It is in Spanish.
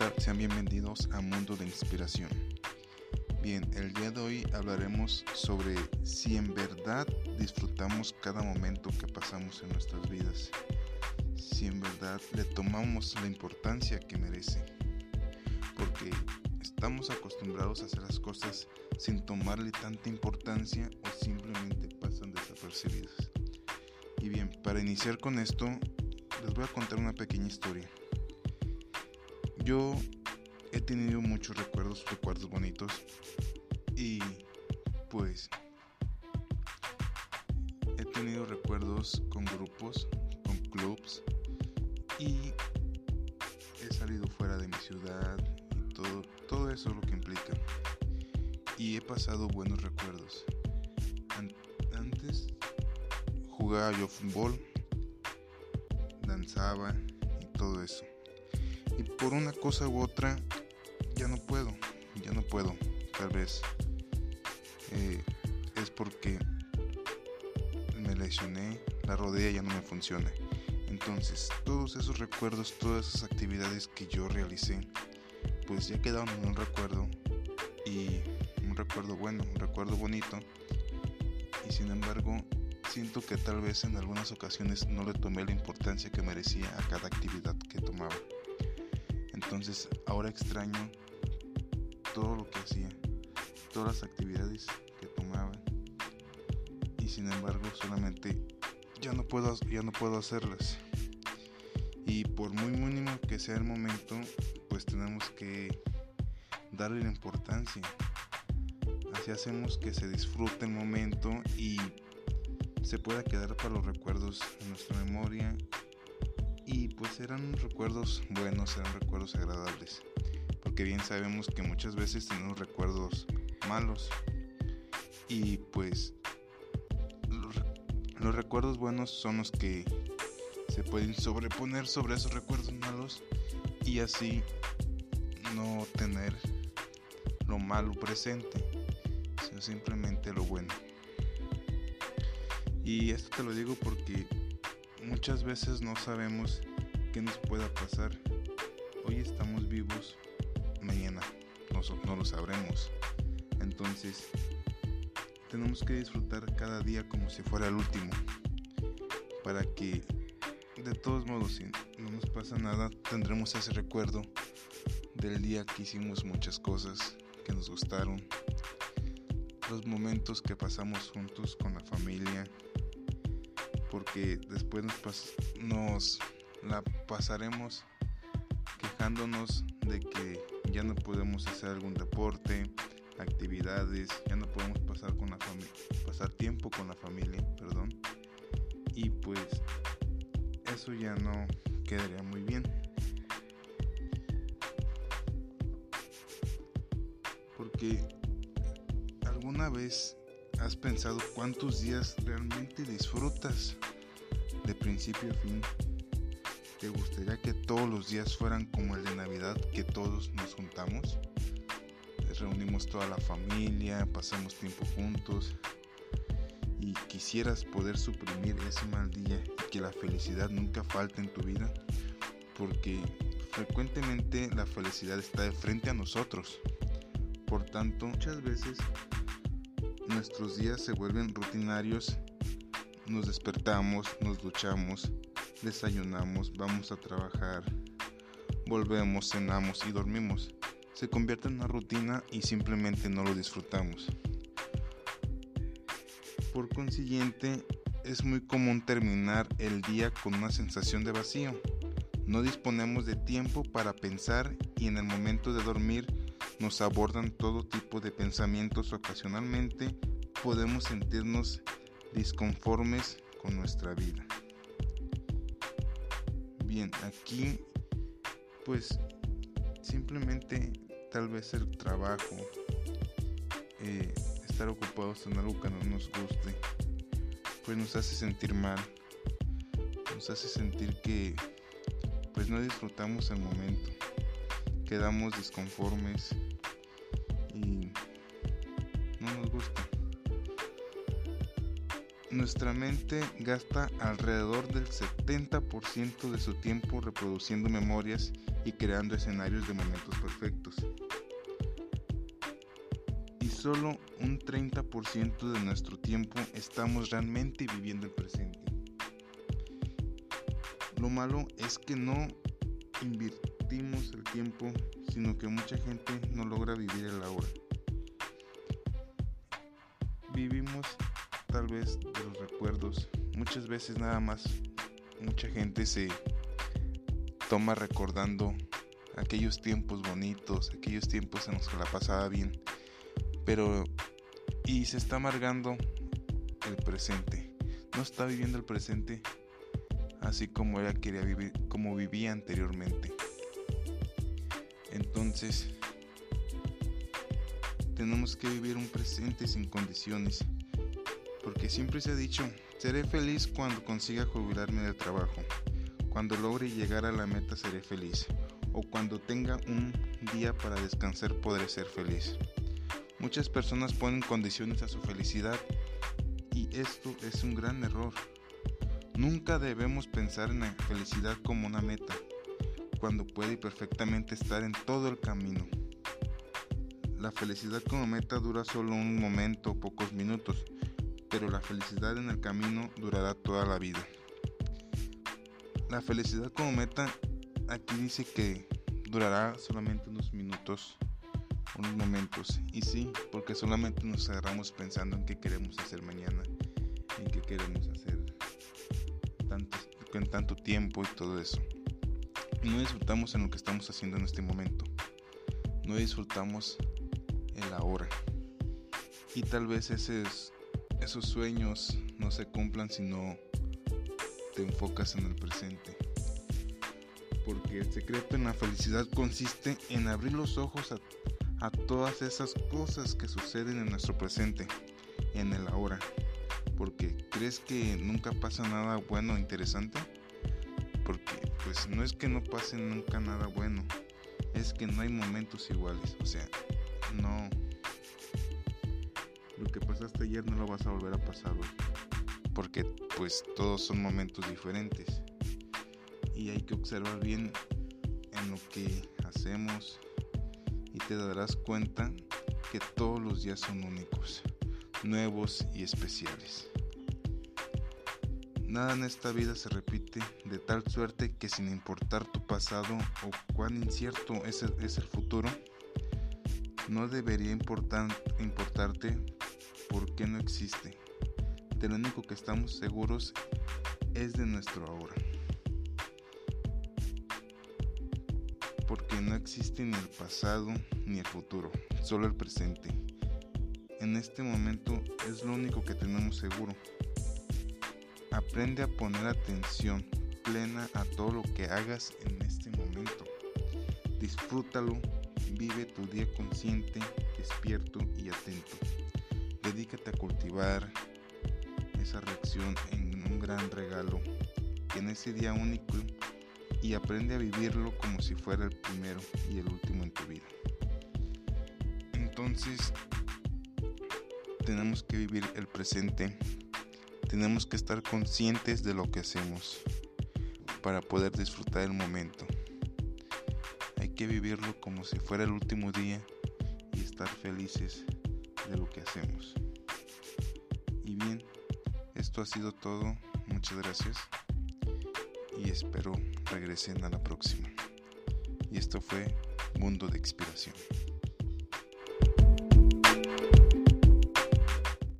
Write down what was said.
tal? Sean bienvenidos a Mundo de Inspiración. Bien, el día de hoy hablaremos sobre si en verdad disfrutamos cada momento que pasamos en nuestras vidas, si en verdad le tomamos la importancia que merece, porque estamos acostumbrados a hacer las cosas sin tomarle tanta importancia o simplemente pasan desapercibidas. Y bien, para iniciar con esto, les voy a contar una pequeña historia. Yo he tenido muchos recuerdos, recuerdos bonitos y pues he tenido recuerdos con grupos, con clubs y he salido fuera de mi ciudad y todo, todo eso es lo que implica. Y he pasado buenos recuerdos. Antes jugaba yo fútbol, danzaba y todo eso y por una cosa u otra ya no puedo, ya no puedo, tal vez eh, es porque me lesioné, la rodilla ya no me funciona. Entonces, todos esos recuerdos, todas esas actividades que yo realicé, pues ya quedaron en un recuerdo y un recuerdo bueno, un recuerdo bonito. Y sin embargo, siento que tal vez en algunas ocasiones no le tomé la importancia que merecía a cada actividad que tomaba. Entonces ahora extraño todo lo que hacía, todas las actividades que tomaba y sin embargo solamente ya no puedo ya no puedo hacerlas. Y por muy mínimo que sea el momento, pues tenemos que darle la importancia. Así hacemos que se disfrute el momento y se pueda quedar para los recuerdos en nuestra memoria pues eran recuerdos buenos, eran recuerdos agradables, porque bien sabemos que muchas veces tenemos recuerdos malos y pues los, recuerdos buenos son los que se pueden sobreponer sobre esos recuerdos malos y así no tener lo malo presente, sino simplemente lo bueno. Y esto te lo digo porque Muchas veces no sabemos qué nos pueda pasar. Hoy estamos vivos, mañana no, lo sabremos. Entonces, tenemos que disfrutar cada día como si fuera el último. Para que, de todos modos, si no nos pasa nada, tendremos ese recuerdo del día que hicimos muchas cosas que nos gustaron. Los momentos que pasamos juntos con la familia, porque después nos, la pasaremos quejándonos de que ya no podemos hacer algún deporte, actividades, ya no podemos pasar con la pasar tiempo con la familia, perdón. Y pues eso ya no quedaría muy bien. Porque alguna vez ¿Has pensado cuántos días realmente disfrutas de principio a fin? ¿Te gustaría que todos los días fueran como el de Navidad, que todos nos juntamos? Reunimos toda la familia, pasamos tiempo juntos y quisieras poder suprimir ese mal día y que la felicidad nunca falte en tu vida, porque frecuentemente la felicidad está de frente a nosotros. Por tanto, muchas veces nuestros días se vuelven rutinarios, nos despertamos, nos duchamos, desayunamos, vamos a trabajar, volvemos, cenamos y dormimos. Se convierte en una rutina y simplemente no lo disfrutamos. Por consiguiente, es muy común terminar el día con una sensación de vacío. No disponemos de tiempo para pensar y en el momento de dormir nos abordan todo tipo de pensamientos ocasionalmente podemos sentirnos disconformes con nuestra vida. Aquí pues simplemente tal vez el trabajo, eh, estar ocupados en algo que no nos guste, pues nos hace sentir mal, nos hace sentir que pues no disfrutamos el momento, quedamos disconformes Nuestra mente gasta alrededor del 70% de su tiempo reproduciendo memorias y creando escenarios de momentos perfectos. Y solo un 30% de nuestro tiempo estamos realmente viviendo el presente. Lo malo es que no invertimos el tiempo, sino que mucha gente no logra vivir el ahora. Vivimos tal vez de los recuerdos. Muchas veces nada más mucha gente se toma recordando aquellos tiempos bonitos, aquellos tiempos en los que la pasaba bien, pero y se está amargando el presente. No está viviendo el presente así como ella quería vivir, como vivía anteriormente. Entonces, tenemos que vivir un presente sin condiciones, porque siempre se ha dicho, seré feliz cuando consiga jubilarme del trabajo, cuando logre llegar a la meta seré feliz, o cuando tenga un día para descansar podré ser feliz. Muchas personas ponen condiciones a su felicidad y esto es un gran error. Nunca debemos pensar en la felicidad como una meta, cuando puede perfectamente estar en todo el camino. La felicidad como meta dura solo un momento pocos minutos, pero la felicidad en el camino durará toda la vida. La felicidad como meta aquí dice que durará solamente unos minutos, unos momentos. Y sí, porque solamente nos agarramos pensando en qué queremos hacer mañana, en qué queremos hacer en tanto tiempo y todo eso. no disfrutamos en lo que estamos haciendo en este momento. No disfrutamos el ahora. Y tal vez esos, esos sueños no se cumplan si no te enfocas en el presente. Porque el secreto en la felicidad consiste en abrir los ojos a, todas esas cosas que suceden en nuestro presente, en el ahora porque crees que nunca pasa nada bueno o interesante. Porque pues no es que no pase nunca nada bueno, es que no hay momentos iguales. O sea, no... Lo que pasaste ayer no lo vas a volver a pasar hoy. Porque pues todos son momentos diferentes. Y hay que observar bien en lo que hacemos y te darás cuenta que todos los días son únicos nuevos y especiales. Nada en esta vida se repite de tal suerte que sin importar tu pasado o cuán incierto es el, es el futuro, no debería importar, importarte por qué no existe. De lo único que estamos seguros es de nuestro ahora. Porque no existe ni el pasado ni el futuro, solo el presente en este momento es lo único que tenemos seguro. Aprende a poner atención plena a todo lo que hagas en este momento. Disfrútalo, vive tu día consciente, despierto y atento. Dedícate a cultivar esa reacción en un gran regalo en ese día único y aprende a vivirlo como si fuera el primero y el último en tu vida. Entonces, tenemos que vivir el presente, tenemos que estar conscientes de lo que hacemos para poder disfrutar el momento. Hay que vivirlo como si fuera el último día y estar felices de lo que hacemos. Y bien, esto ha sido todo. Muchas gracias. Y espero regresen a la próxima. Y esto fue Mundo de Expiración.